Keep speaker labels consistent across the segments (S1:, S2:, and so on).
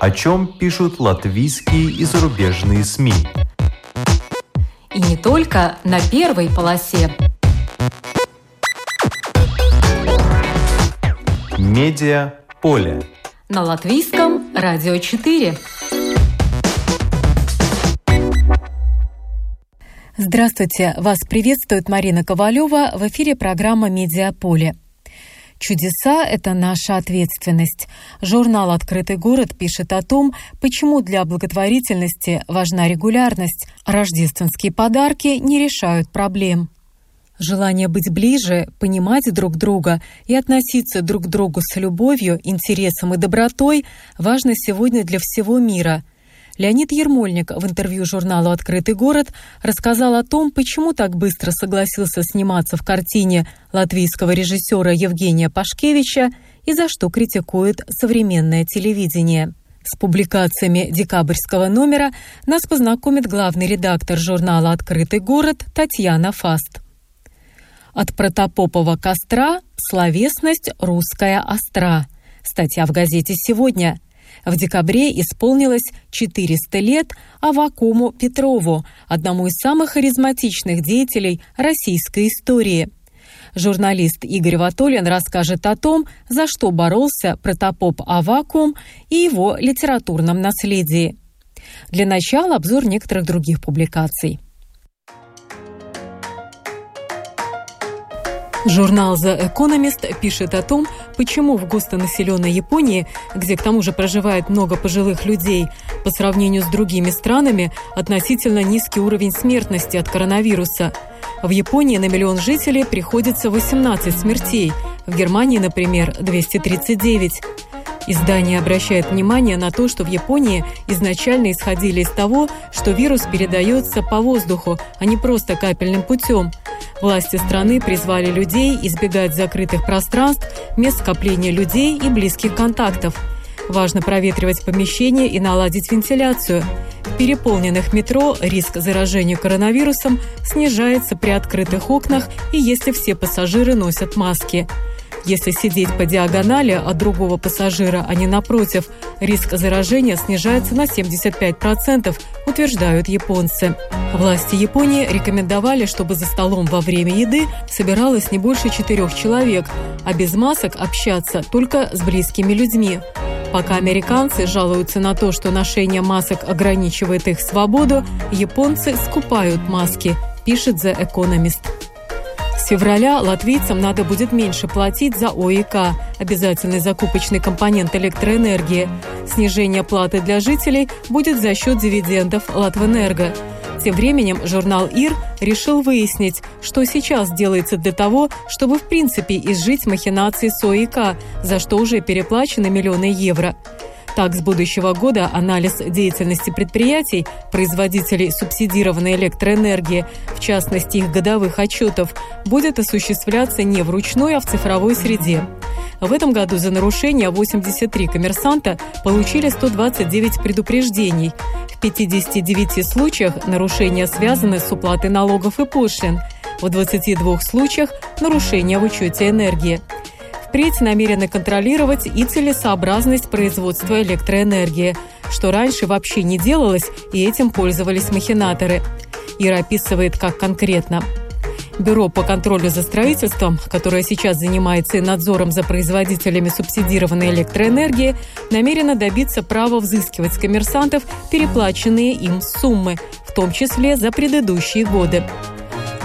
S1: о чем пишут латвийские и зарубежные СМИ.
S2: И не только на первой полосе.
S1: Медиа поле.
S2: На латвийском радио 4.
S3: Здравствуйте! Вас приветствует Марина Ковалева в эфире программа «Медиаполе». Чудеса – это наша ответственность. Журнал «Открытый город» пишет о том, почему для благотворительности важна регулярность. Рождественские подарки не решают проблем. Желание быть ближе, понимать друг друга и относиться друг к другу с любовью, интересом и добротой важно сегодня для всего мира – Леонид Ермольник в интервью журналу «Открытый город» рассказал о том, почему так быстро согласился сниматься в картине латвийского режиссера Евгения Пашкевича и за что критикует современное телевидение. С публикациями декабрьского номера нас познакомит главный редактор журнала «Открытый город» Татьяна Фаст. От протопопового костра словесность русская остра. Статья в газете «Сегодня». В декабре исполнилось 400 лет Авакуму Петрову, одному из самых харизматичных деятелей российской истории. Журналист Игорь Ватолин расскажет о том, за что боролся протопоп Авакум и его литературном наследии. Для начала обзор некоторых других публикаций. Журнал The Economist пишет о том, почему в густонаселенной Японии, где к тому же проживает много пожилых людей, по сравнению с другими странами относительно низкий уровень смертности от коронавируса. В Японии на миллион жителей приходится 18 смертей, в Германии, например, 239. Издание обращает внимание на то, что в Японии изначально исходили из того, что вирус передается по воздуху, а не просто капельным путем – Власти страны призвали людей избегать закрытых пространств, мест скопления людей и близких контактов. Важно проветривать помещения и наладить вентиляцию. В переполненных метро риск заражения коронавирусом снижается при открытых окнах и если все пассажиры носят маски. Если сидеть по диагонали от другого пассажира, а не напротив, риск заражения снижается на 75%, утверждают японцы. Власти Японии рекомендовали, чтобы за столом во время еды собиралось не больше четырех человек, а без масок общаться только с близкими людьми. Пока американцы жалуются на то, что ношение масок ограничивает их свободу, японцы скупают маски, пишет The Economist февраля латвийцам надо будет меньше платить за ОИК – обязательный закупочный компонент электроэнергии. Снижение платы для жителей будет за счет дивидендов Латвэнерго. Тем временем журнал ИР решил выяснить, что сейчас делается для того, чтобы в принципе изжить махинации с ОИК, за что уже переплачены миллионы евро. Так, с будущего года анализ деятельности предприятий, производителей субсидированной электроэнергии, в частности их годовых отчетов, будет осуществляться не вручную, а в цифровой среде. В этом году за нарушение 83 коммерсанта получили 129 предупреждений. В 59 случаях нарушения связаны с уплатой налогов и пошлин. В 22 случаях нарушения в учете энергии впредь намерены контролировать и целесообразность производства электроэнергии, что раньше вообще не делалось, и этим пользовались махинаторы. Ира описывает, как конкретно. Бюро по контролю за строительством, которое сейчас занимается надзором за производителями субсидированной электроэнергии, намерено добиться права взыскивать с коммерсантов переплаченные им суммы, в том числе за предыдущие годы.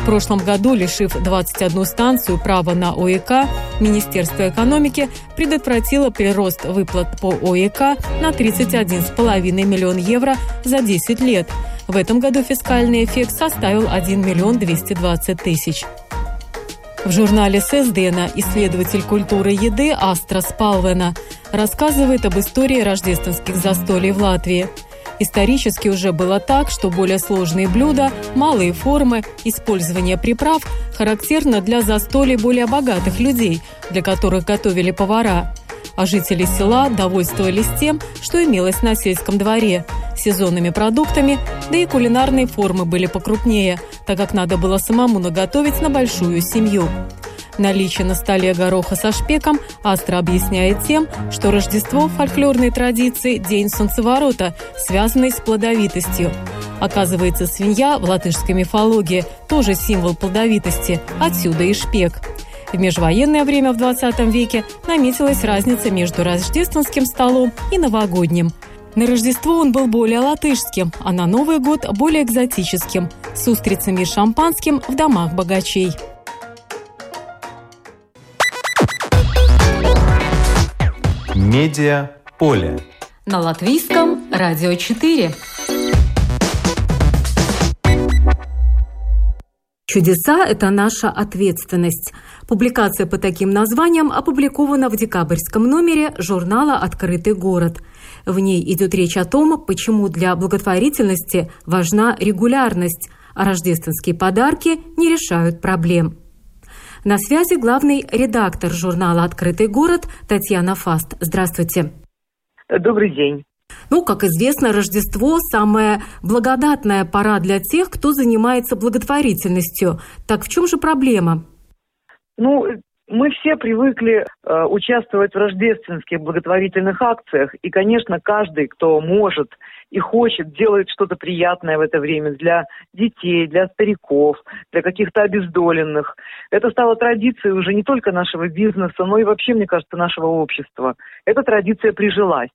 S3: В прошлом году, лишив 21 станцию права на ОЭК, Министерство экономики предотвратило прирост выплат по ОЭК на 31,5 миллион евро за 10 лет. В этом году фискальный эффект составил 1 миллион 220 тысяч. В журнале Сездена исследователь культуры еды Астрас Палвена рассказывает об истории рождественских застолий в Латвии – Исторически уже было так, что более сложные блюда, малые формы, использование приправ характерно для застолий более богатых людей, для которых готовили повара. А жители села довольствовались тем, что имелось на сельском дворе – сезонными продуктами, да и кулинарные формы были покрупнее, так как надо было самому наготовить на большую семью. Наличие на столе гороха со шпеком Астра объясняет тем, что Рождество в фольклорной традиции – день солнцеворота, связанный с плодовитостью. Оказывается, свинья в латышской мифологии тоже символ плодовитости, отсюда и шпек. В межвоенное время в 20 веке наметилась разница между рождественским столом и новогодним. На Рождество он был более латышским, а на Новый год более экзотическим, с устрицами и шампанским в домах богачей.
S1: Медиа поле.
S2: На латвийском радио 4.
S3: Чудеса – это наша ответственность. Публикация по таким названиям опубликована в декабрьском номере журнала «Открытый город». В ней идет речь о том, почему для благотворительности важна регулярность, а рождественские подарки не решают проблем. На связи главный редактор журнала «Открытый город» Татьяна Фаст. Здравствуйте.
S4: Добрый день.
S3: Ну, как известно, Рождество – самая благодатная пора для тех, кто занимается благотворительностью. Так в чем же проблема?
S4: Ну, мы все привыкли э, участвовать в рождественских благотворительных акциях, и, конечно, каждый, кто может и хочет, делает что-то приятное в это время для детей, для стариков, для каких-то обездоленных. Это стало традицией уже не только нашего бизнеса, но и вообще, мне кажется, нашего общества. Эта традиция прижилась.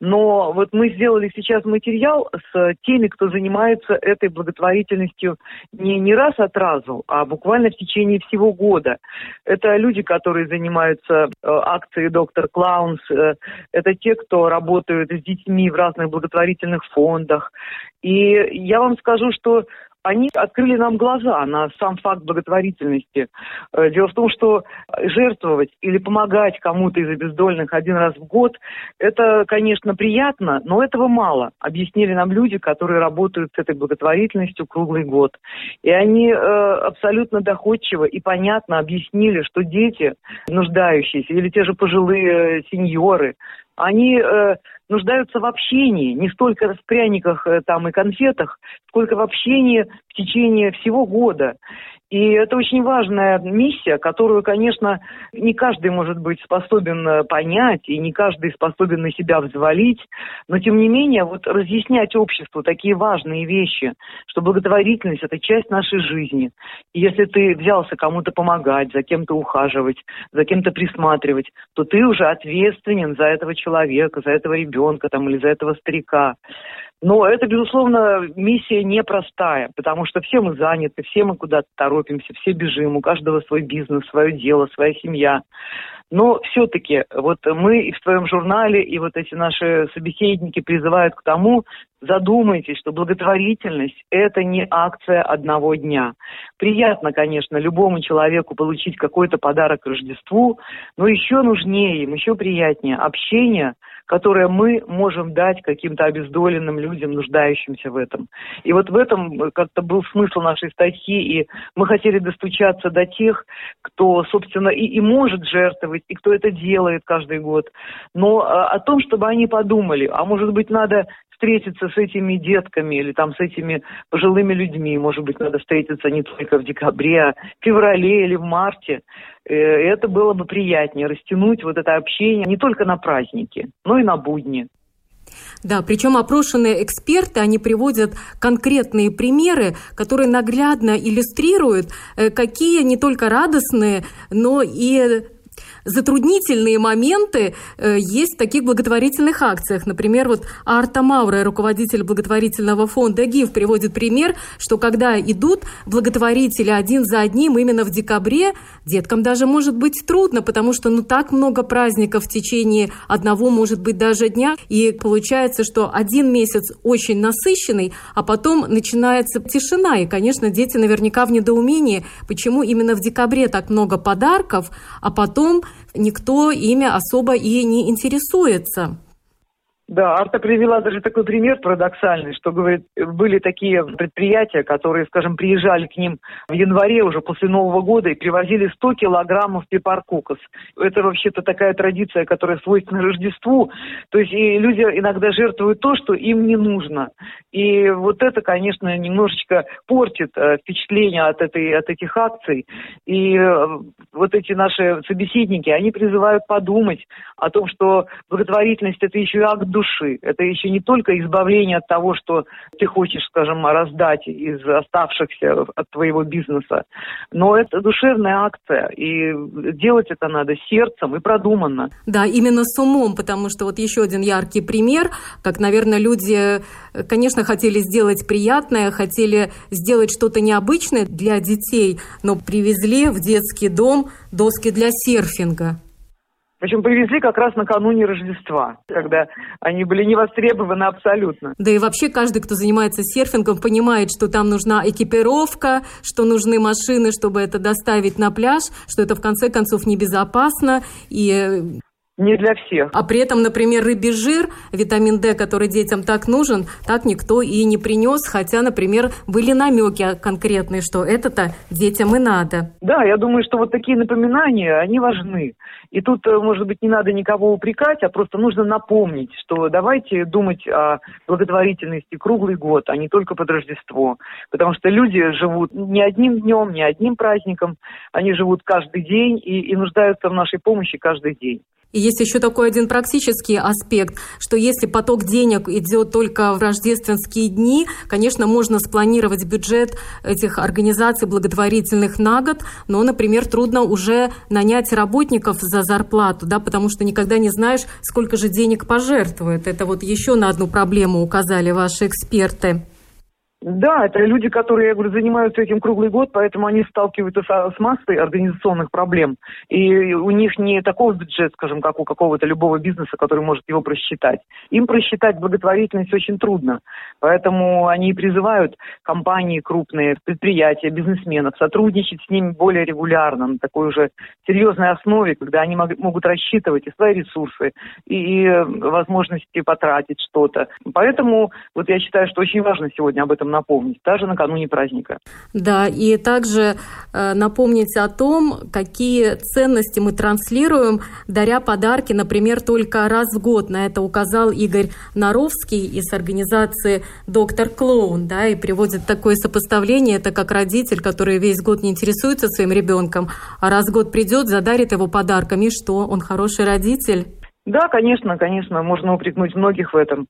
S4: Но вот мы сделали сейчас материал с теми, кто занимается этой благотворительностью не, не раз от разу, а буквально в течение всего года. Это люди, которые занимаются э, акцией «Доктор Клаунс», э, это те, кто работают с детьми в разных благотворительных фондах. И я вам скажу, что они открыли нам глаза на сам факт благотворительности. Э, дело в том, что жертвовать или помогать кому-то из обездольных один раз в год, это, конечно, приятно, но этого мало. Объяснили нам люди, которые работают с этой благотворительностью круглый год. И они э, абсолютно доходчиво и понятно объяснили, что дети, нуждающиеся, или те же пожилые сеньоры, они э, нуждаются в общении, не столько в пряниках э, там и конфетах, сколько в общении в течение всего года. И это очень важная миссия, которую, конечно, не каждый может быть способен э, понять, и не каждый способен на себя взвалить, но тем не менее вот разъяснять обществу такие важные вещи, что благотворительность – это часть нашей жизни. И если ты взялся кому-то помогать, за кем-то ухаживать, за кем-то присматривать, то ты уже ответственен за этого человека, за этого ребенка там, или за этого старика. Но это, безусловно, миссия непростая, потому что все мы заняты, все мы куда-то торопимся, все бежим, у каждого свой бизнес, свое дело, своя семья. Но все-таки вот мы и в твоем журнале, и вот эти наши собеседники призывают к тому, задумайтесь, что благотворительность – это не акция одного дня. Приятно, конечно, любому человеку получить какой-то подарок к Рождеству, но еще нужнее им, еще приятнее общение – которое мы можем дать каким-то обездоленным людям, нуждающимся в этом. И вот в этом как-то был смысл нашей статьи, и мы хотели достучаться до тех, кто, собственно, и, и может жертвовать, и кто это делает каждый год, но а, о том, чтобы они подумали, а может быть, надо встретиться с этими детками или там с этими пожилыми людьми. Может быть, надо встретиться не только в декабре, а в феврале или в марте. Э, это было бы приятнее, растянуть вот это общение не только на праздники, но и на будни.
S3: Да, причем опрошенные эксперты, они приводят конкретные примеры, которые наглядно иллюстрируют, э, какие не только радостные, но и затруднительные моменты э, есть в таких благотворительных акциях. Например, вот Арта Маура, руководитель благотворительного фонда ГИФ, приводит пример, что когда идут благотворители один за одним именно в декабре, деткам даже может быть трудно, потому что ну так много праздников в течение одного, может быть, даже дня. И получается, что один месяц очень насыщенный, а потом начинается тишина. И, конечно, дети наверняка в недоумении, почему именно в декабре так много подарков, а потом никто ими особо и не интересуется.
S4: Да, Арта привела даже такой пример парадоксальный, что, говорит, были такие предприятия, которые, скажем, приезжали к ним в январе уже после Нового года и привозили 100 килограммов пепаркукас. Это вообще-то такая традиция, которая свойственна Рождеству. То есть и люди иногда жертвуют то, что им не нужно. И вот это, конечно, немножечко портит э, впечатление от, этой, от этих акций. И э, вот эти наши собеседники, они призывают подумать о том, что благотворительность – это еще и акт души. Это еще не только избавление от того, что ты хочешь, скажем, раздать из оставшихся от твоего бизнеса, но это душевная акция, и делать это надо сердцем и продуманно.
S3: Да, именно с умом, потому что вот еще один яркий пример, как, наверное, люди, конечно, хотели сделать приятное, хотели сделать что-то необычное для детей, но привезли в детский дом доски для серфинга.
S4: Причем привезли как раз накануне Рождества, когда они были не востребованы абсолютно.
S3: Да и вообще каждый, кто занимается серфингом, понимает, что там нужна экипировка, что нужны машины, чтобы это доставить на пляж, что это в конце концов небезопасно. И
S4: не для всех.
S3: А при этом, например, рыбий жир, витамин D, который детям так нужен, так никто и не принес, хотя, например, были намеки конкретные, что это-то детям и надо.
S4: Да, я думаю, что вот такие напоминания, они важны. И тут, э, может быть, не надо никого упрекать, а просто нужно напомнить, что давайте думать о благотворительности круглый год, а не только под Рождество. Потому что люди живут не одним днем, не одним праздником, они живут каждый день и, и нуждаются в нашей помощи каждый день.
S3: Есть еще такой один практический аспект, что если поток денег идет только в рождественские дни, конечно, можно спланировать бюджет этих организаций благотворительных на год, но, например, трудно уже нанять работников за зарплату, да, потому что никогда не знаешь, сколько же денег пожертвуют. Это вот еще на одну проблему указали ваши эксперты.
S4: Да, это люди, которые, я говорю, занимаются этим круглый год, поэтому они сталкиваются с, с массой организационных проблем. И у них не такой бюджет, скажем, как у какого-то любого бизнеса, который может его просчитать. Им просчитать благотворительность очень трудно. Поэтому они призывают компании крупные, предприятия, бизнесменов сотрудничать с ними более регулярно, на такой уже серьезной основе, когда они мог, могут рассчитывать и свои ресурсы, и, и возможности потратить что-то. Поэтому вот я считаю, что очень важно сегодня об этом напомнить, даже накануне праздника.
S3: Да, и также э, напомнить о том, какие ценности мы транслируем, даря подарки, например, только раз в год. На это указал Игорь Наровский из организации «Доктор Клоун», да, и приводит такое сопоставление, это как родитель, который весь год не интересуется своим ребенком, а раз в год придет, задарит его подарками, что он хороший родитель.
S4: Да, конечно, конечно, можно упрекнуть многих в этом.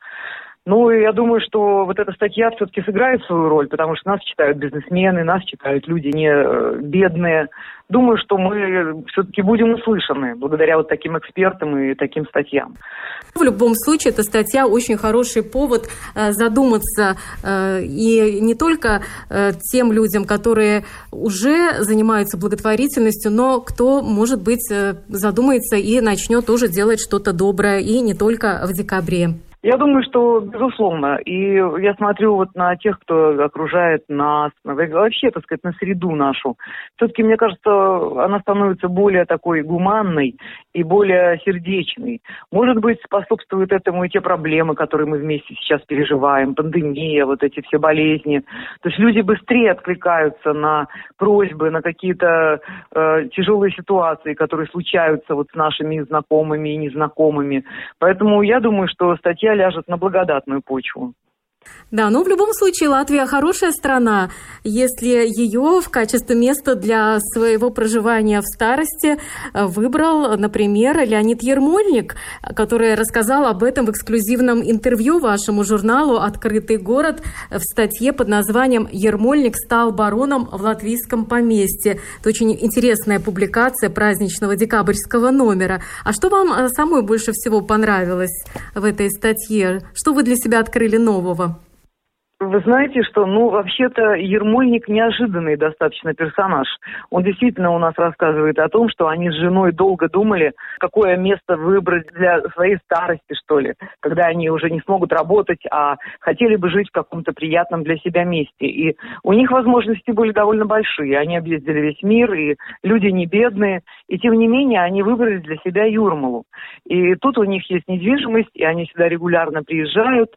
S4: Ну, я думаю, что вот эта статья все-таки сыграет свою роль, потому что нас читают бизнесмены, нас читают люди не э, бедные. Думаю, что мы все-таки будем услышаны благодаря вот таким экспертам и таким статьям.
S3: В любом случае, эта статья очень хороший повод э, задуматься э, и не только тем людям, которые уже занимаются благотворительностью, но кто, может быть, задумается и начнет тоже делать что-то доброе, и не только в декабре.
S4: Я думаю, что безусловно. И я смотрю вот на тех, кто окружает нас, вообще, так сказать, на среду нашу. Все-таки, мне кажется, она становится более такой гуманной и более сердечной. Может быть, способствуют этому и те проблемы, которые мы вместе сейчас переживаем, пандемия, вот эти все болезни. То есть люди быстрее откликаются на просьбы, на какие-то э, тяжелые ситуации, которые случаются вот с нашими знакомыми и незнакомыми. Поэтому я думаю, что статья ляжет на благодатную почву.
S3: Да, но в любом случае Латвия хорошая страна, если ее в качестве места для своего проживания в старости э, выбрал, например, Леонид Ермольник, который рассказал об этом в эксклюзивном интервью вашему журналу «Открытый город» в статье под названием «Ермольник стал бароном в латвийском поместье». Это очень интересная публикация праздничного декабрьского номера. А что вам э, самой больше всего понравилось в этой статье? Что вы для себя открыли нового?
S4: Вы знаете, что, ну, вообще-то Ермольник неожиданный достаточно персонаж. Он действительно у нас рассказывает о том, что они с женой долго думали, какое место выбрать для своей старости, что ли, когда они уже не смогут работать, а хотели бы жить в каком-то приятном для себя месте. И у них возможности были довольно большие. Они объездили весь мир, и люди не бедные. И тем не менее, они выбрали для себя Юрмалу. И тут у них есть недвижимость, и они сюда регулярно приезжают.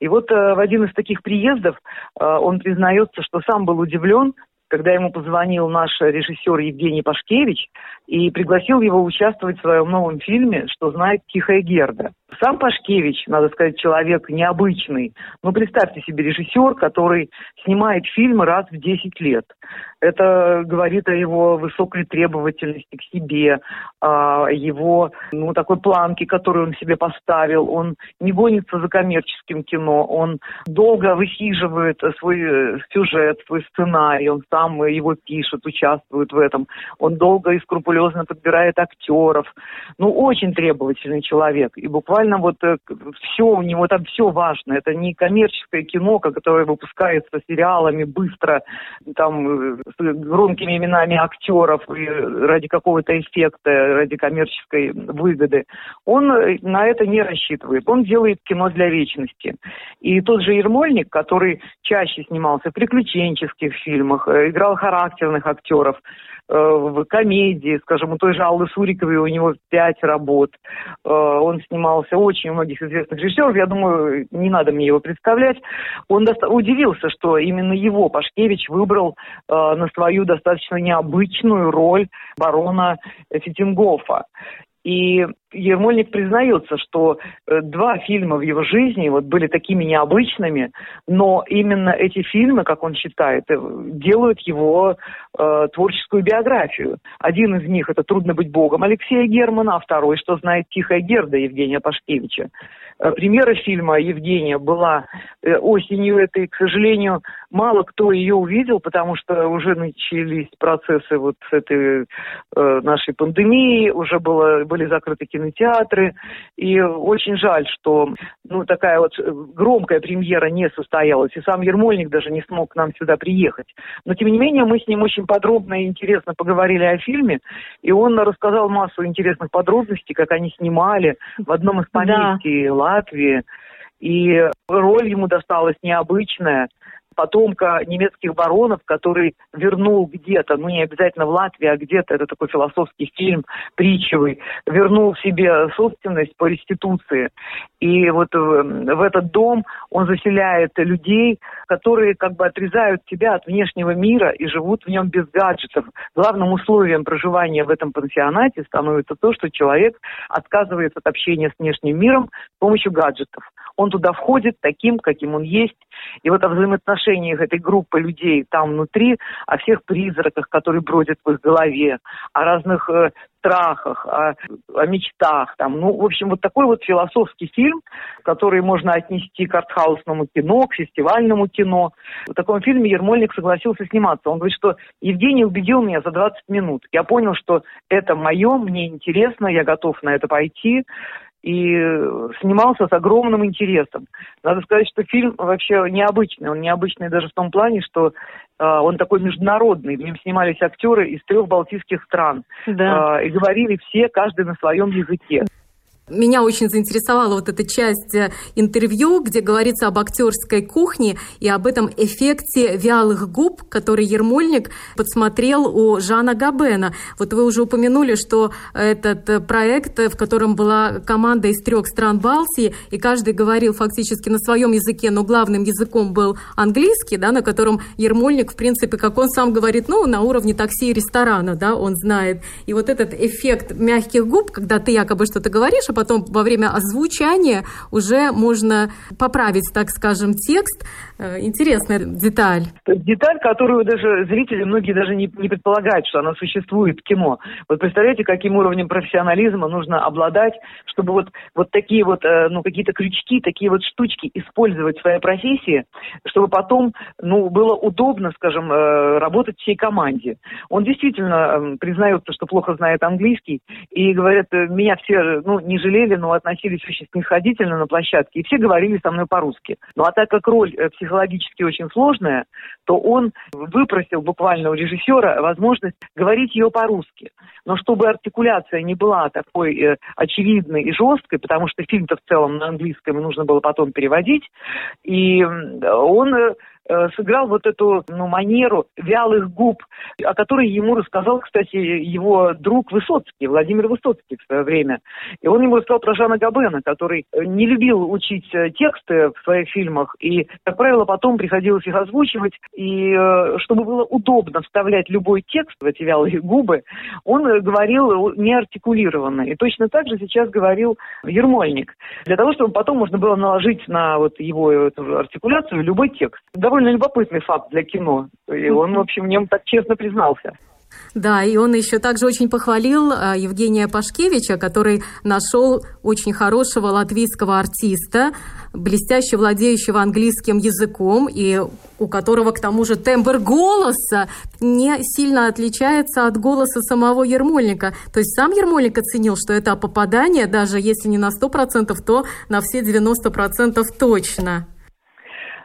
S4: И вот э, в один из таких приездов э, он признается, что сам был удивлен, когда ему позвонил наш режиссер Евгений Пашкевич и пригласил его участвовать в своем новом фильме «Что знает Тихая Герда». Сам Пашкевич, надо сказать, человек необычный. Ну, представьте себе режиссер, который снимает фильмы раз в 10 лет. Это говорит о его высокой требовательности к себе, о его, ну, такой планке, которую он себе поставил. Он не гонится за коммерческим кино, он долго высиживает свой э, сюжет, свой сценарий, он сам его пишет, участвует в этом. Он долго и скрупулезно подбирает актеров. Ну, очень требовательный человек. И буквально вот э, все у него там все важно. Это не коммерческое кино, которое выпускается сериалами быстро, там, э, с громкими именами актеров и ради какого-то эффекта, ради коммерческой выгоды. Он э, на это не рассчитывает. Он делает кино для вечности. И тот же Ермольник, который чаще снимался в приключенческих фильмах, играл характерных актеров, э, в комедии, скажем, у той же Аллы Суриковой у него пять работ. Э, он снимался очень многих известных режиссеров. Я думаю, не надо мне его представлять. Он доста- удивился, что именно его Пашкевич выбрал э, на свою достаточно необычную роль барона Фитингофа. И Ермольник признается, что э, два фильма в его жизни вот были такими необычными, но именно эти фильмы, как он считает, э, делают его э, творческую биографию. Один из них это «Трудно быть Богом» Алексея Германа, а второй «Что знает Тихая Герда» Евгения Пашкевича. Э, премьера фильма Евгения была осенью этой, к сожалению, мало кто ее увидел, потому что уже начались процессы вот с этой э, нашей пандемии, уже было, были закрыты кинотеатры, и очень жаль, что ну, такая вот громкая премьера не состоялась, и сам Ермольник даже не смог к нам сюда приехать. Но, тем не менее, мы с ним очень подробно и интересно поговорили о фильме, и он рассказал массу интересных подробностей, как они снимали в одном из поместьй да. Латвии, и роль ему досталась необычная – потомка немецких баронов, который вернул где-то, ну не обязательно в Латвии, а где-то, это такой философский фильм притчевый, вернул себе собственность по реституции. И вот в, в этот дом он заселяет людей, которые как бы отрезают себя от внешнего мира и живут в нем без гаджетов. Главным условием проживания в этом пансионате становится то, что человек отказывается от общения с внешним миром с помощью гаджетов. Он туда входит таким, каким он есть. И вот о взаимоотношениях этой группы людей там внутри, о всех призраках, которые бродят в их голове, о разных э, страхах, о, о мечтах. Там. Ну, в общем, вот такой вот философский фильм, который можно отнести к артхаусному кино, к фестивальному кино. В таком фильме Ермольник согласился сниматься. Он говорит, что Евгений убедил меня за 20 минут. Я понял, что это мое, мне интересно, я готов на это пойти и снимался с огромным интересом. Надо сказать, что фильм вообще необычный. Он необычный даже в том плане, что э, он такой международный. В нем снимались актеры из трех балтийских стран. Да. Э, и говорили все, каждый на своем языке.
S3: Меня очень заинтересовала вот эта часть э, интервью, где говорится об актерской кухне и об этом эффекте вялых губ, который Ермольник подсмотрел у Жана Габена. Вот вы уже упомянули, что этот э, проект, в котором была команда из трех стран Балтии, и каждый говорил фактически на своем языке, но главным языком был английский, да, на котором Ермольник, в принципе, как он сам говорит, ну, на уровне такси и ресторана, да, он знает. И вот этот эффект мягких губ, когда ты якобы что-то говоришь, а потом во время озвучания уже можно поправить, так скажем, текст. Э, интересная деталь.
S4: Деталь, которую даже зрители, многие даже не, не предполагают, что она существует в кино. Вот представляете, каким уровнем профессионализма нужно обладать, чтобы вот, вот такие вот, э, ну, какие-то крючки, такие вот штучки использовать в своей профессии, чтобы потом, ну, было удобно, скажем, э, работать всей команде. Он действительно признается, что плохо знает английский, и говорят, меня все, ну, ниже жалели, но относились очень снисходительно на площадке, и все говорили со мной по-русски. Ну а так как роль э, психологически очень сложная, то он выпросил буквально у режиссера возможность говорить ее по-русски. Но чтобы артикуляция не была такой э, очевидной и жесткой, потому что фильм-то в целом на английском нужно было потом переводить, и он э, сыграл вот эту ну, манеру вялых губ, о которой ему рассказал, кстати, его друг Высоцкий, Владимир Высоцкий в свое время. И он ему рассказал про Жана Габена, который э, не любил учить э, тексты в своих фильмах, и, как правило, потом приходилось их озвучивать, и чтобы было удобно вставлять любой текст в эти вялые губы, он говорил неартикулированно. И точно так же сейчас говорил Ермольник. Для того, чтобы потом можно было наложить на вот его эту артикуляцию любой текст. Довольно довольно любопытный факт для кино. И он, в общем, в нем так честно признался.
S3: Да, и он еще также очень похвалил а, Евгения Пашкевича, который нашел очень хорошего латвийского артиста, блестяще владеющего английским языком, и у которого, к тому же, тембр голоса не сильно отличается от голоса самого Ермольника. То есть сам Ермольник оценил, что это попадание, даже если не на 100%, то на все 90% точно.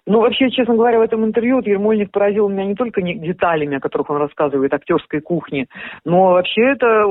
S4: Ну, вообще, честно говоря, в этом интервью вот Ермольник поразил меня не только деталями, о которых он рассказывает, актерской кухни, но вообще это,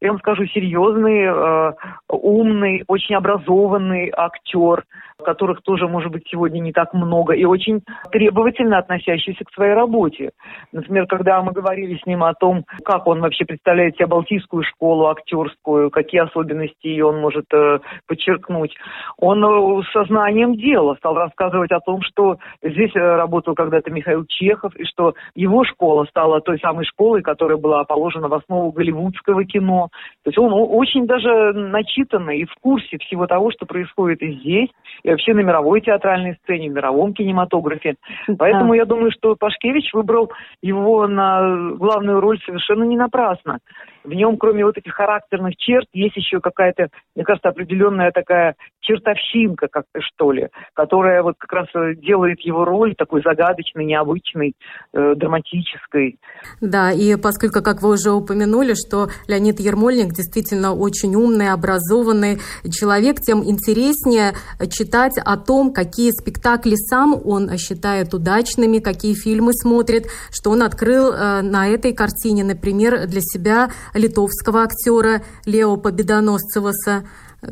S4: я вам скажу, серьезный, э, умный, очень образованный актер, которых тоже, может быть, сегодня не так много, и очень требовательно относящийся к своей работе. Например, когда мы говорили с ним о том, как он вообще представляет себе Балтийскую школу актерскую, какие особенности ее он может э, подчеркнуть, он э, со знанием дела стал рассказывать о том, что здесь э, работал когда-то Михаил Чехов, и что его школа стала той самой школой, которая была положена в основу голливудского кино. То есть он очень даже начитанный и в курсе всего того, что происходит и здесь, и вообще на мировой театральной сцене, в мировом кинематографе. Поэтому да. я думаю, что Пашкевич выбрал его на главную роль совершенно не напрасно. В нем, кроме вот этих характерных черт, есть еще какая-то, мне кажется, определенная такая чертовщинка, как-то что ли, которая вот как раз э, делает его роль такой загадочной, необычной, э, драматической.
S3: Да, и поскольку, как вы уже упомянули, что Леонид Ермольник действительно очень умный, образованный человек, тем интереснее читать о том, какие спектакли сам он считает удачными, какие фильмы смотрит, что он открыл э, на этой картине, например, для себя литовского актера Лео Победоносцеваса,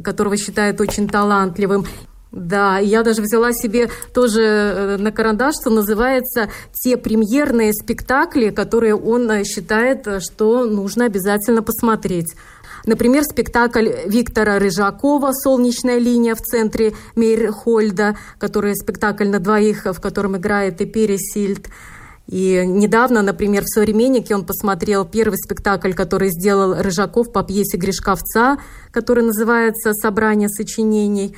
S3: которого считают очень талантливым. Да, я даже взяла себе тоже э, на карандаш, что называется, те премьерные спектакли, которые он э, считает, э, что нужно обязательно посмотреть. Например, спектакль Виктора Рыжакова «Солнечная линия» в центре Мейрхольда, который спектакль на двоих, в котором играет и Пересильд. И недавно, например, в «Современнике» он посмотрел первый спектакль, который сделал Рыжаков по пьесе Гришковца, который называется «Собрание сочинений».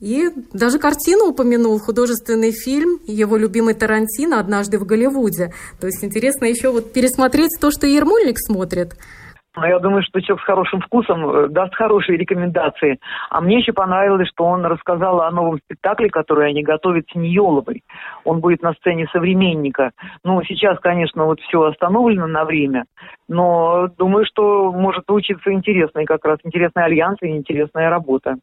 S3: И даже картину упомянул, художественный фильм, его любимый Тарантино «Однажды в Голливуде». То есть интересно еще вот пересмотреть то, что Ермольник смотрит –
S4: но я думаю, что человек с хорошим вкусом э, даст хорошие рекомендации. А мне еще понравилось, что он рассказал о новом спектакле, который они готовят с Ниеловой. Он будет на сцене современника. Ну, сейчас, конечно, вот все остановлено на время, но думаю, что может получиться интересный как раз интересный альянс и интересная работа.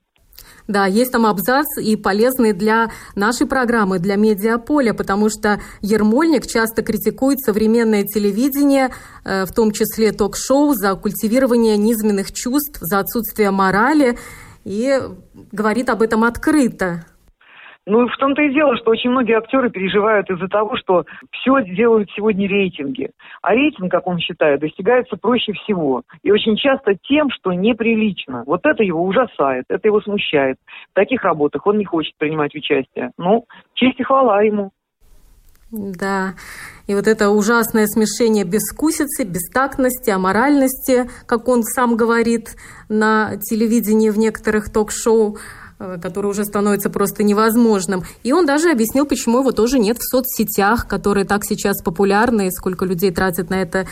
S3: Да, есть там абзац и полезный для нашей программы, для медиаполя, потому что Ермольник часто критикует современное телевидение, э, в том числе ток-шоу, за культивирование низменных чувств, за отсутствие морали и говорит об этом открыто.
S4: Ну, в том-то и дело, что очень многие актеры переживают из-за того, что все делают сегодня рейтинги. А рейтинг, как он считает, достигается проще всего. И очень часто тем, что неприлично. Вот это его ужасает, это его смущает. В таких работах он не хочет принимать участие. Ну, честь и хвала ему.
S3: Да, и вот это ужасное смешение бескусицы, бестактности, аморальности, как он сам говорит на телевидении в некоторых ток-шоу – который уже становится просто невозможным. И он даже объяснил, почему его тоже нет в соцсетях, которые так сейчас популярны, и сколько людей тратят на это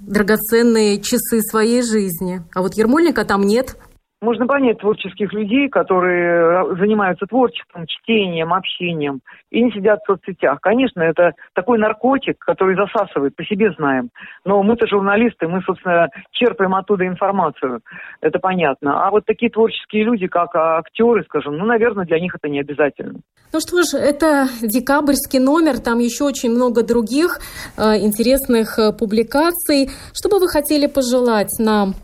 S3: драгоценные часы своей жизни. А вот Ермольника там нет.
S4: Можно понять творческих людей, которые занимаются творчеством, чтением, общением и не сидят в соцсетях. Конечно, это такой наркотик, который засасывает, по себе знаем. Но мы-то журналисты, мы, собственно, черпаем оттуда информацию. Это понятно. А вот такие творческие люди, как актеры, скажем, ну, наверное, для них это не обязательно.
S3: Ну что ж, это декабрьский номер, там еще очень много других э, интересных э, публикаций. Что бы вы хотели пожелать нам?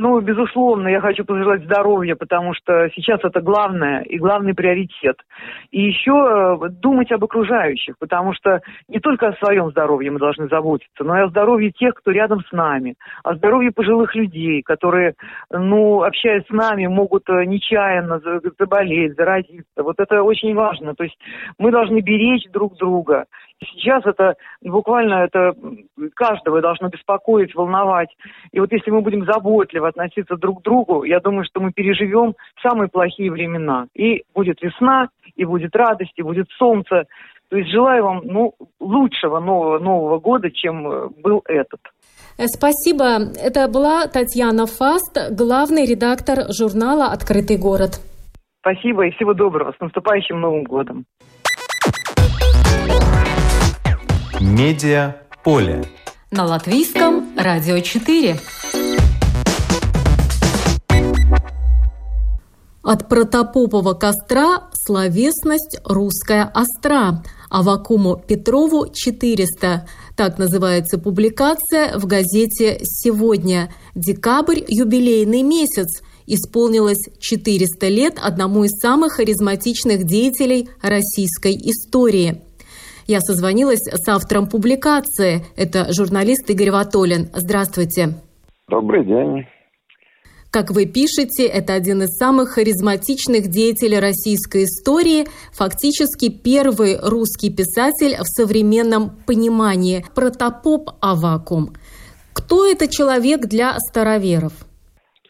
S4: Ну, безусловно, я хочу пожелать здоровья, потому что сейчас это главное и главный приоритет. И еще э, думать об окружающих, потому что не только о своем здоровье мы должны заботиться, но и о здоровье тех, кто рядом с нами, о здоровье пожилых людей, которые, ну, общаясь с нами, могут э, нечаянно заболеть, заразиться. Вот это очень важно. То есть мы должны беречь друг друга. Сейчас это буквально это каждого должно беспокоить, волновать. И вот если мы будем заботливо относиться друг к другу, я думаю, что мы переживем самые плохие времена. И будет весна, и будет радость, и будет солнце. То есть желаю вам ну, лучшего нового Нового года, чем э, был этот.
S3: Э, спасибо. Это была Татьяна Фаст, главный редактор журнала «Открытый город».
S4: Спасибо и всего доброго. С наступающим Новым годом.
S1: Медиа поле.
S2: На латвийском радио 4.
S3: От протопопова костра словесность русская остра, а Вакуму Петрову 400. Так называется публикация в газете «Сегодня». Декабрь – юбилейный месяц. Исполнилось 400 лет одному из самых харизматичных деятелей российской истории – я созвонилась с автором публикации. Это журналист Игорь Ватолин. Здравствуйте.
S5: Добрый день.
S3: Как вы пишете, это один из самых харизматичных деятелей российской истории, фактически первый русский писатель в современном понимании, протопоп Авакум. Кто это человек для староверов?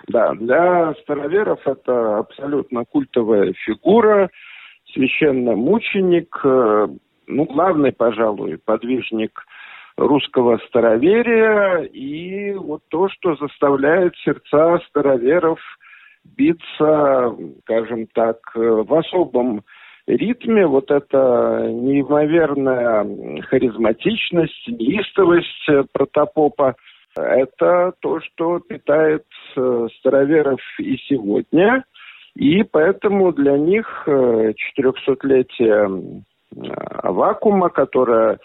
S5: Да, для староверов это абсолютно культовая фигура, священномученик, э, ну, главный, пожалуй, подвижник русского староверия и вот то, что заставляет сердца староверов биться, скажем так, в особом ритме, вот эта неимоверная харизматичность, неистовость протопопа, это то, что питает э, староверов и сегодня, и поэтому для них 400-летие э, вакуума, которая,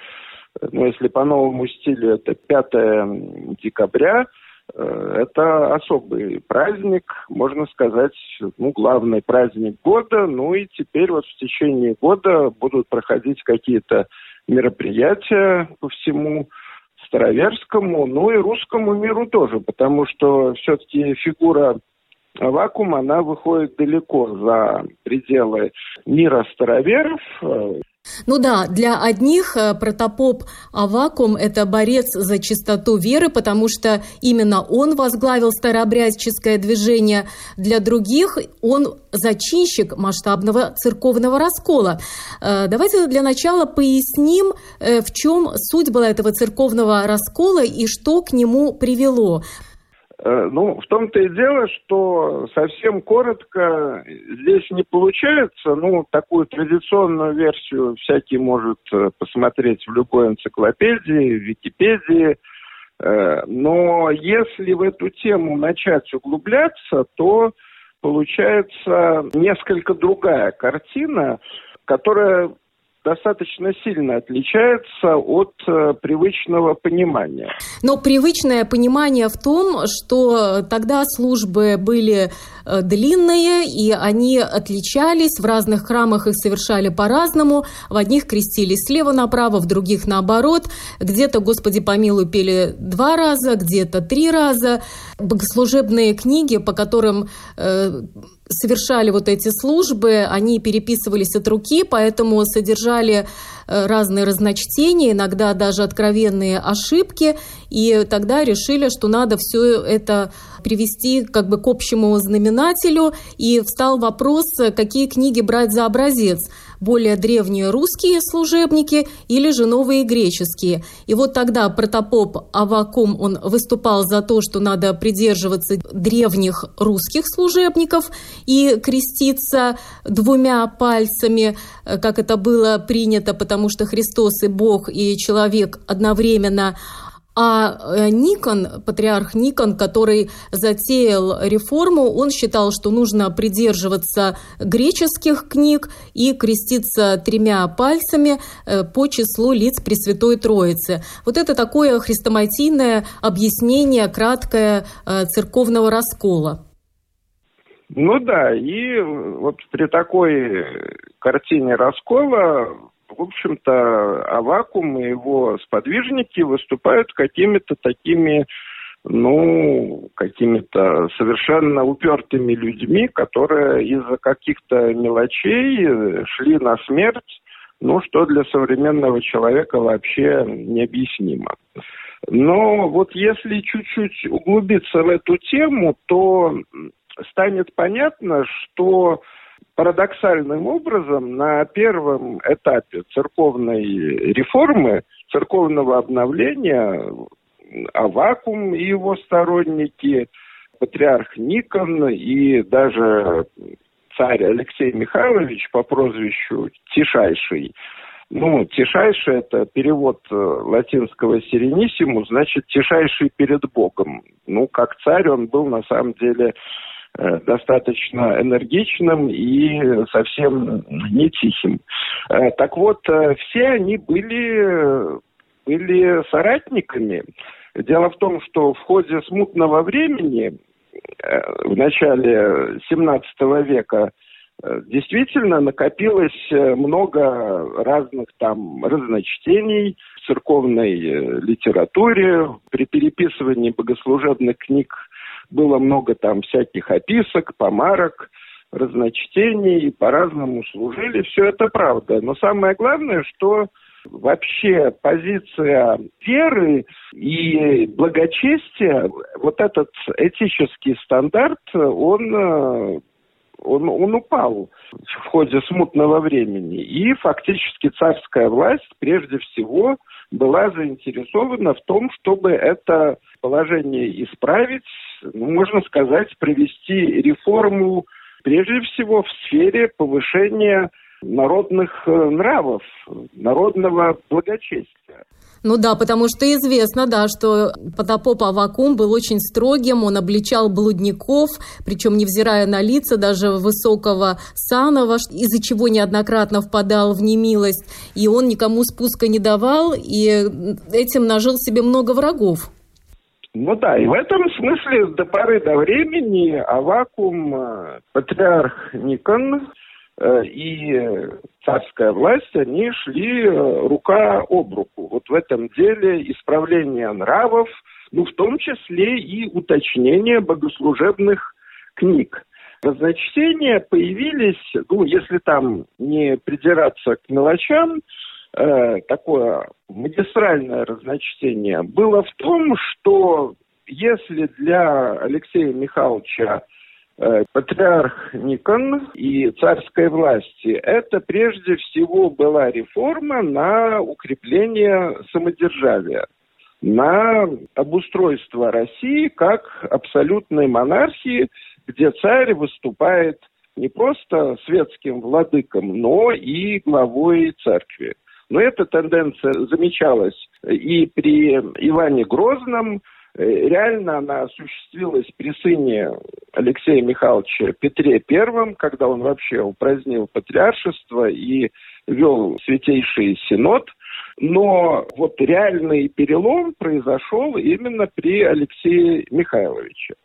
S5: ну, если по новому стилю, это 5 декабря, э, это особый праздник, можно сказать, ну, главный праздник года. Ну и теперь вот в течение года будут проходить какие-то мероприятия по всему староверскому, ну и русскому миру тоже, потому что все-таки фигура вакуума, она выходит далеко за пределы мира староверов.
S3: Ну да, для одних э, протопоп Авакум – это борец за чистоту веры, потому что именно он возглавил старообрядческое движение. Для других он зачинщик масштабного церковного раскола. Э, давайте для начала поясним, э, в чем суть была этого церковного раскола и что к нему привело.
S5: Э, ну, в том-то и дело, что совсем коротко здесь не получается. Ну, такую традиционную версию всякий может э, посмотреть в любой энциклопедии, в Википедии. Э, но если в эту тему начать углубляться, то получается несколько другая картина, которая достаточно сильно отличается от э, привычного понимания.
S3: Но привычное понимание в том, что тогда службы были э, длинные, и они отличались. В разных храмах их совершали по-разному. В одних крестились слева направо, в других наоборот. Где-то, Господи помилуй, пели два раза, где-то три раза. Богослужебные книги, по которым э, совершали вот эти службы, они переписывались от руки, поэтому содержали э, разные разночтения, иногда даже откровенные ошибки, и тогда решили, что надо все это привести как бы к общему знаменателю, и встал вопрос, какие книги брать за образец более древние русские служебники или же новые греческие. И вот тогда протопоп Авакум, он выступал за то, что надо придерживаться древних русских служебников и креститься двумя пальцами, э, как это было принято, потому что Христос и Бог, и человек одновременно а э, Никон, патриарх Никон, который затеял реформу, он считал, что нужно придерживаться греческих книг и креститься тремя пальцами э, по числу лиц Пресвятой Троицы. Вот это такое хрестоматийное объяснение, краткое э, церковного раскола.
S5: Ну да, и вот при такой картине раскола в общем-то, Авакум и его сподвижники выступают какими-то такими, ну, какими-то совершенно упертыми людьми, которые из-за каких-то мелочей шли на смерть, ну, что для современного человека вообще необъяснимо. Но вот если чуть-чуть углубиться в эту тему, то станет понятно, что парадоксальным образом на первом этапе церковной реформы, церковного обновления Авакум и его сторонники, патриарх Никон и даже царь Алексей Михайлович по прозвищу Тишайший. Ну, Тишайший – это перевод э, латинского «сиренисиму», значит, Тишайший перед Богом. Ну, как царь он был на самом деле достаточно энергичным и совсем не тихим. Э, так вот, э, все они были, были соратниками. Дело в том, что в ходе смутного времени, в начале 17 века, действительно накопилось много разных там разночтений в церковной литературе. При переписывании богослужебных книг было много там всяких описок, помарок, разночтений, по-разному служили. Все это правда. Но самое главное, что вообще позиция веры и благочестия, вот этот этический стандарт, он, он, он упал в ходе смутного времени. И фактически царская власть прежде всего была заинтересована в том, чтобы это положение исправить, ну, можно сказать, провести реформу прежде всего в сфере повышения народных э, нравов, народного благочестия.
S3: Ну да, потому что известно, да, что Потапоп Авакум был очень строгим, он обличал блудников, причем невзирая на лица даже высокого санова, из-за чего неоднократно впадал в немилость, и он никому спуска не давал, и этим нажил себе много врагов.
S5: Ну да, и в этом смысле до поры до времени Авакум, э, патриарх Никон э, и царская власть, они шли э, рука об руку. Вот в этом деле исправление нравов, ну в том числе и уточнение богослужебных книг. Разночтения появились, ну, если там не придираться к мелочам, э, такое магистральное разночтение было в том, что если для Алексея Михайловича э, патриарх Никон и царской власти, это прежде всего была реформа на укрепление самодержавия, на обустройство России как абсолютной монархии, где царь выступает не просто светским владыком, но и главой церкви. Но эта тенденция замечалась и при Иване Грозном, э, реально она осуществилась при сыне Алексея Михайловича Петре I, когда он вообще упразднил патриаршество и вел Святейший Синод. Но вот реальный перелом произошел именно при Алексее Михайловиче.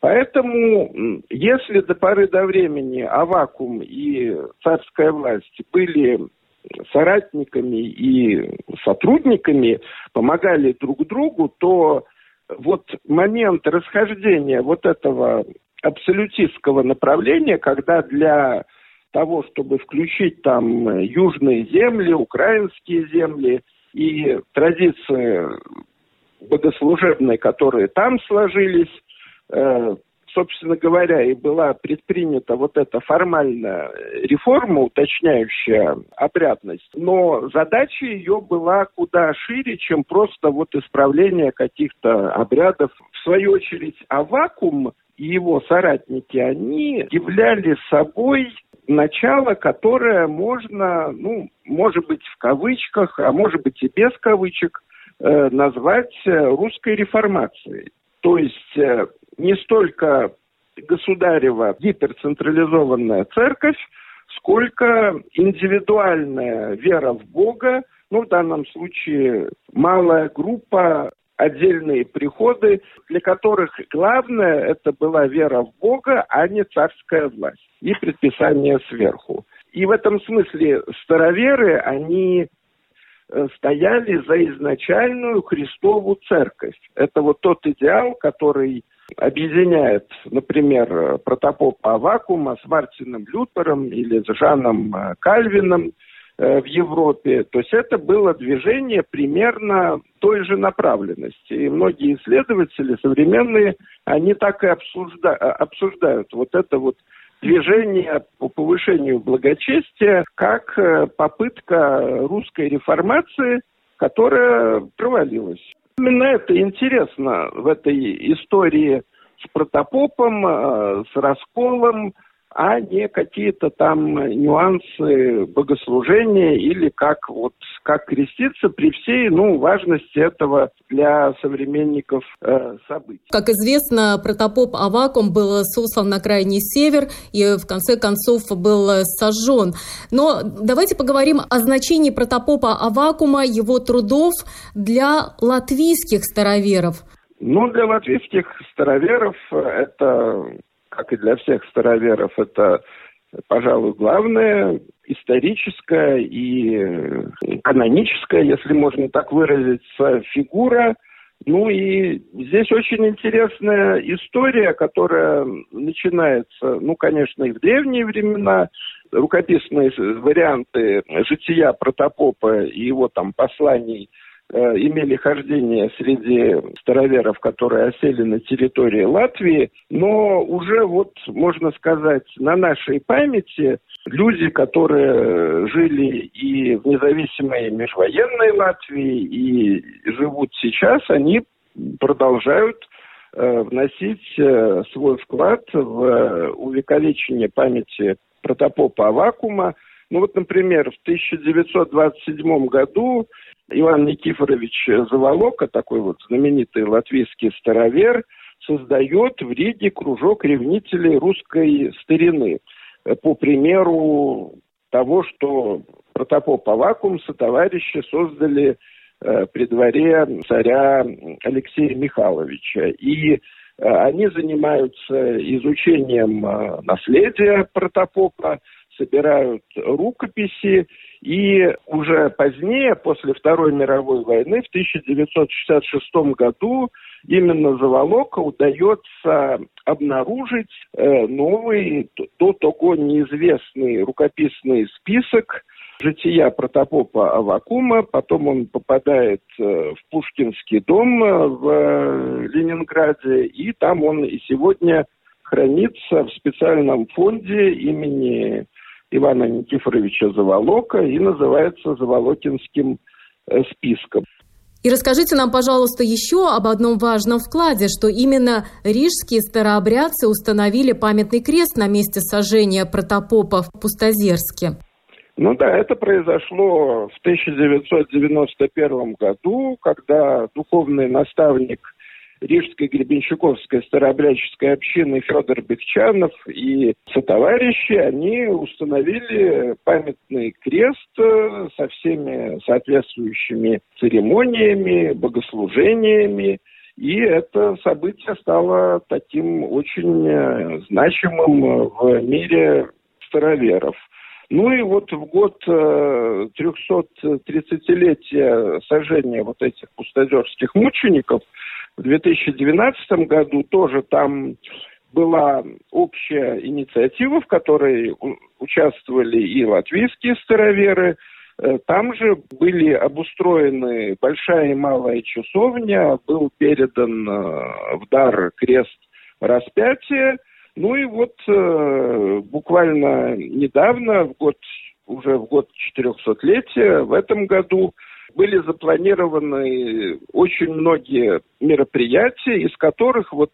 S5: Поэтому, если до поры до времени Авакум и царская власть были соратниками и сотрудниками, помогали друг другу, то вот момент расхождения вот этого абсолютистского направления, когда для того, чтобы включить там южные земли, украинские земли и традиции богослужебные, которые там сложились, э, собственно говоря, и была предпринята вот эта формальная реформа, уточняющая обрядность, но задача ее была куда шире, чем просто вот исправление каких-то обрядов. В свою очередь, а вакуум и его соратники, они являли собой начало, которое можно, ну, может быть, в кавычках, а может быть и без кавычек, э, назвать э, русской реформацией. То есть э, не столько государева гиперцентрализованная церковь, сколько индивидуальная вера в Бога, ну, в данном случае малая группа, отдельные приходы, для которых главное это была вера в Бога, а не царская власть и предписание сверху. И в этом смысле староверы, они стояли за изначальную Христову церковь. Это вот тот идеал, который объединяет, например, протопопа Авакума с Мартином Лютером или с Жаном э, Кальвином э, в Европе. То есть это было движение примерно той же направленности. И многие исследователи современные, они так и обсужда обсуждают вот это вот движение по повышению благочестия как э, попытка русской реформации, которая провалилась. Именно это интересно в этой истории с протопопом, э, с расколом, а не какие-то там нюансы богослужения или как вот как креститься при всей ну важности этого для современников э, событий.
S3: Как известно, протопоп Авакум был сослан на крайний север и в конце концов был сожжен. Но давайте поговорим о значении протопопа Авакума, его трудов для латвийских староверов.
S5: Ну, для латвийских староверов это как и для всех староверов, это, пожалуй, главное историческая и каноническая, если можно так выразиться, фигура. Ну и здесь очень интересная история, которая начинается, ну, конечно, и в древние времена. Рукописные варианты жития протопопа и его там посланий – Э, имели хождение среди староверов, которые осели на территории Латвии, но уже вот, можно сказать, на нашей памяти люди, которые жили и в независимой межвоенной Латвии, и живут сейчас, они продолжают э, вносить э, свой вклад в увековечение памяти протопопа Авакума. Ну вот, например, в 1927 году Иван Никифорович Заволока, такой вот знаменитый латвийский старовер, создает в Риге кружок ревнителей русской старины. По примеру того, что протопоп Авакум товарищи создали э, при дворе царя Алексея Михайловича. И они занимаются изучением э, наследия протопопа, собирают рукописи, и уже позднее, после Второй мировой войны, в 1966 году, именно Заволока удается обнаружить э, новый, до того неизвестный рукописный список жития протопопа Авакума, потом он попадает э, в Пушкинский дом э, в Ленинграде, и там он и сегодня хранится в специальном фонде имени Ивана Никифоровича Заволока и называется Заволокинским э, списком.
S3: И расскажите нам, пожалуйста, еще об одном важном вкладе, что именно рижские старообрядцы установили памятный крест на месте сожжения протопопа в Пустозерске.
S5: Ну да, это произошло в 1991 году, когда духовный наставник Рижской Гребенщиковской старообрядческой общины Федор Бехчанов и сотоварищи, они установили памятный крест э, со всеми соответствующими церемониями, богослужениями. И это событие стало таким очень э, значимым в мире староверов. Ну и вот в год 330-летия э, сожжения вот этих пустозерских мучеников – в 2012 году тоже там была общая инициатива, в которой участвовали и латвийские староверы. Э, там же были обустроены большая и малая часовня, был передан э, в дар крест распятия. Ну и вот э, буквально недавно, в год, уже в год 400-летия, в этом году были запланированы очень многие мероприятия, из которых вот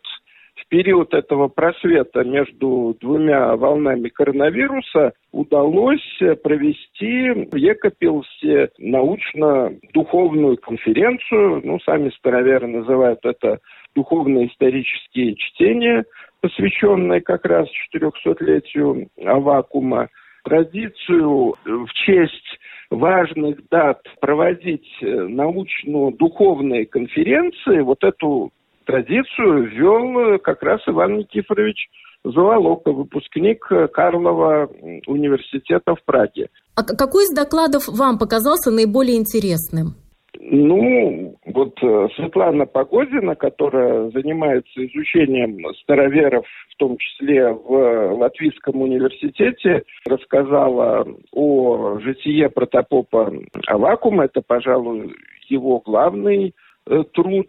S5: в период этого просвета между двумя волнами коронавируса удалось провести в Екапилсе научно-духовную конференцию. Ну, сами староверы называют это духовно-исторические чтения, посвященные как раз 400-летию Авакума. Традицию в честь важных дат проводить научно-духовные конференции, вот эту традицию ввел как раз Иван Никифорович Заволока, выпускник Карлова университета в Праге.
S3: А какой из докладов вам показался наиболее интересным?
S5: Ну, вот э, Светлана Погодина, которая занимается изучением староверов, в том числе в Латвийском университете, рассказала о житие протопопа Авакума. Это, пожалуй, его главный э, труд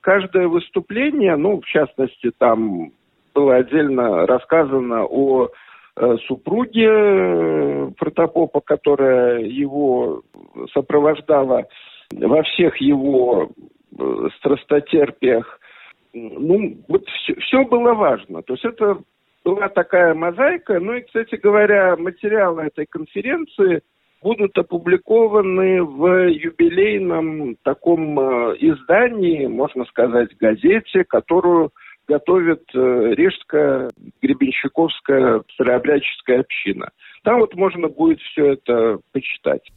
S5: каждое выступление, ну, в частности, там было отдельно рассказано о э, супруге э, протопопа, которая его сопровождала во всех его э, страстотерпиях. Ну, вот все, все было важно. То есть это была такая мозаика. Ну и, кстати говоря, материалы этой конференции – будут опубликованы в юбилейном таком э, издании, можно сказать, газете, которую готовит э, Рижская Гребенщиковская старообрядческая община. Там вот можно будет все это почитать.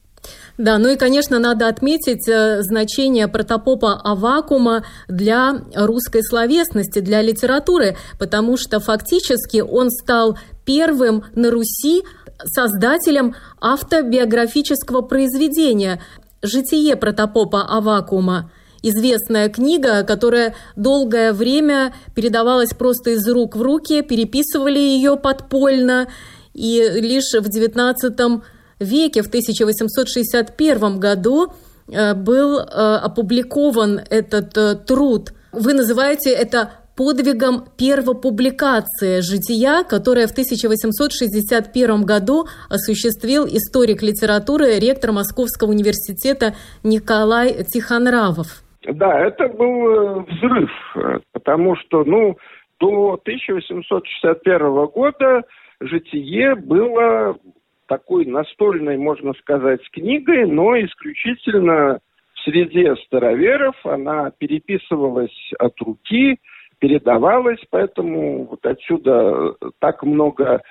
S3: Да, ну и, конечно, надо отметить э, значение протопопа Авакума для русской словесности, для литературы, потому что фактически он стал первым на Руси создателем автобиографического произведения «Житие протопопа Авакума», известная книга, которая долгое время передавалась просто из рук в руки, переписывали ее подпольно, и лишь в XIX веке, в 1861 году, э, был э, опубликован этот э, труд. Вы называете это подвигом первопубликации «Жития», которое в 1861 году осуществил историк литературы, ректор Московского университета Николай Тихонравов.
S5: Да, это был взрыв, потому что, ну, до 1861 года «Житие» было такой настольной, можно сказать, книгой, но исключительно в среде староверов. Она переписывалась от руки, передавалось, поэтому вот отсюда так много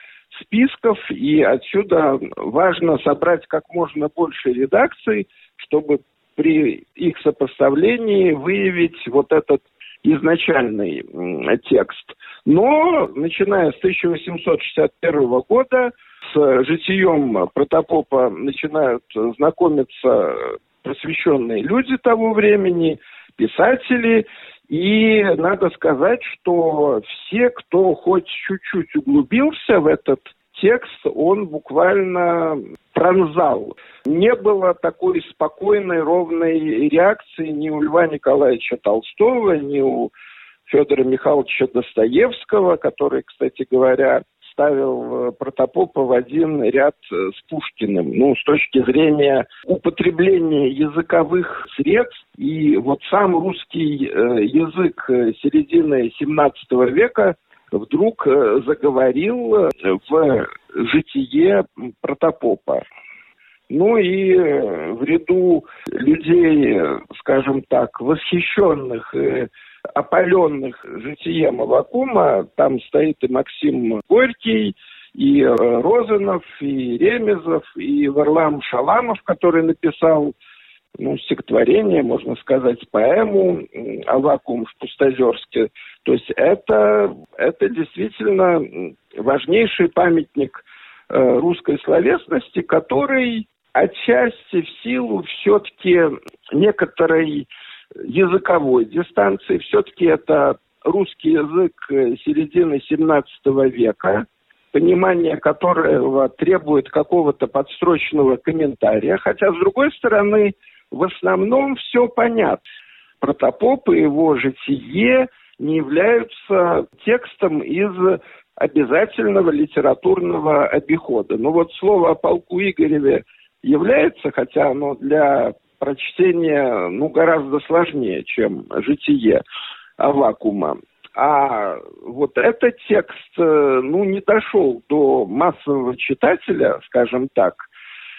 S5: списков, и отсюда важно собрать как можно больше редакций, чтобы при их сопоставлении выявить вот этот изначальный текст. Но, начиная с 1861 года, с житием протопопа начинают знакомиться посвященные люди того времени, писатели, и надо сказать, что все, кто хоть чуть-чуть углубился в этот текст, он буквально пронзал. Не было такой спокойной, ровной реакции ни у Льва Николаевича Толстого, ни у Федора Михайловича Достоевского, который, кстати говоря, ставил э, протопопа в один ряд э, с Пушкиным. Ну, с точки зрения употребления языковых средств, и вот сам русский э, язык середины 17 века вдруг заговорил в житие протопопа. Ну и в ряду людей, скажем так, восхищенных опаленных житием Авакума, там стоит и Максим Горький, и э, Розанов, и Ремезов, и Варлам Шаламов, который написал ну, стихотворение, можно сказать, поэму «Авакум в Пустозерске». То есть это, это действительно важнейший памятник э, русской словесности, который отчасти в силу все-таки некоторой языковой дистанции. Все-таки это русский язык э, середины 17 века, понимание которого требует какого-то подстрочного комментария. Хотя, с другой стороны, в основном все понятно. Протопоп и его житие не являются текстом из обязательного литературного обихода. Ну вот слово о полку Игореве является, хотя оно для прочтения ну, гораздо сложнее, чем житие Авакума. А вот этот текст, э, ну, не дошел до массового читателя, скажем так.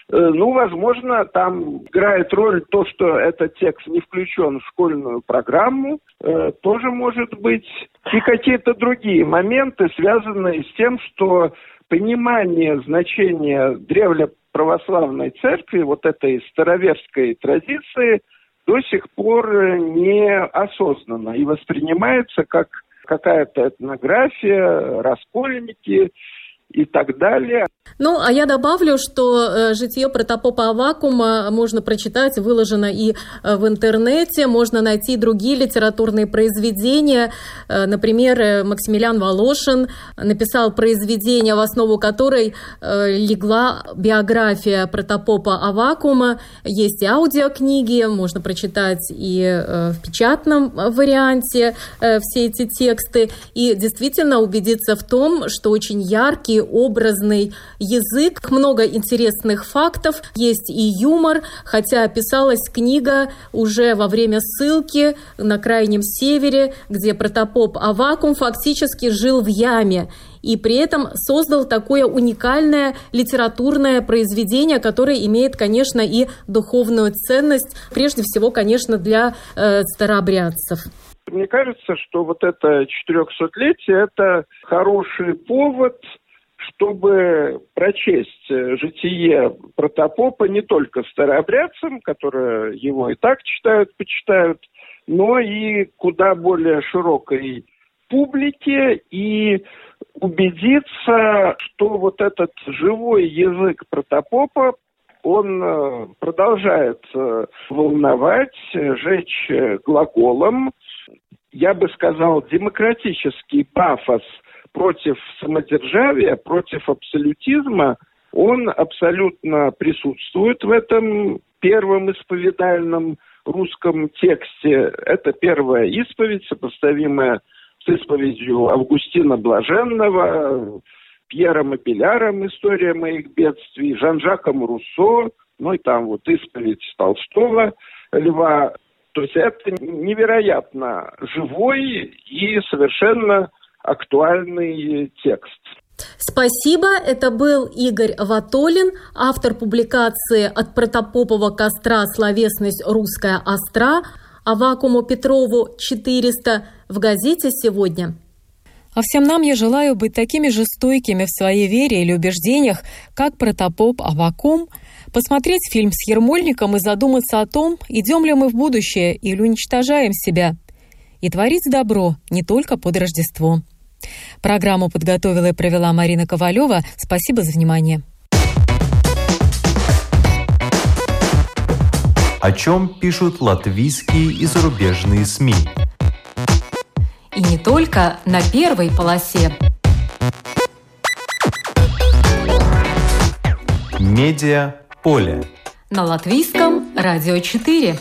S5: Э, ну, возможно, там играет роль то, что этот текст не включен в школьную программу, э, тоже может быть. И какие-то другие моменты, связанные с тем, что понимание значения древлеправославной церкви, вот этой староверской традиции, до сих пор не осознанно и воспринимается как какая-то этнография, раскольники и так далее.
S3: Ну, а я добавлю, что э, житие протопопа Авакума можно прочитать, выложено и э, в интернете, можно найти другие литературные произведения. Э, например, Максимилиан Волошин написал произведение, в основу которой легла биография протопопа Авакума. Есть и аудиокниги, можно прочитать и в печатном варианте все эти тексты. И действительно убедиться в том, что очень образный язык, много интересных фактов, есть и юмор, хотя писалась книга уже во время ссылки на Крайнем Севере, где протопоп Авакум фактически жил в яме и при этом создал такое уникальное литературное произведение, которое имеет, конечно, и духовную ценность, прежде всего, конечно, для э, старообрядцев.
S5: Мне кажется, что вот это 400-летие – это хороший повод чтобы прочесть э, житие протопопа не только старообрядцам, которые его и так читают, почитают, но и куда более широкой публике и убедиться, что вот этот живой язык протопопа, он э, продолжает э, волновать, жечь глаголом, я бы сказал, демократический пафос – против самодержавия, против абсолютизма, он абсолютно присутствует в этом первом исповедальном русском тексте. Это первая исповедь, сопоставимая с исповедью Августина Блаженного, Пьером Апеляром «История моих бедствий», Жан-Жаком Руссо, ну и там вот исповедь Толстого, Льва. То есть это невероятно живой и совершенно актуальный текст.
S3: Спасибо. Это был Игорь Ватолин, автор публикации «От протопопового костра. Словесность русская остра» Авакуму Петрову 400 в газете «Сегодня».
S6: А всем нам я желаю быть такими же стойкими в своей вере или убеждениях, как протопоп Авакум, посмотреть фильм с Ермольником и задуматься о том, идем ли мы в будущее или уничтожаем себя, и творить добро не только под Рождество. Программу подготовила и провела Марина Ковалева. Спасибо за внимание.
S1: О чем пишут латвийские и зарубежные СМИ?
S6: И не только на первой полосе.
S1: Медиа поле.
S6: На латвийском радио 4.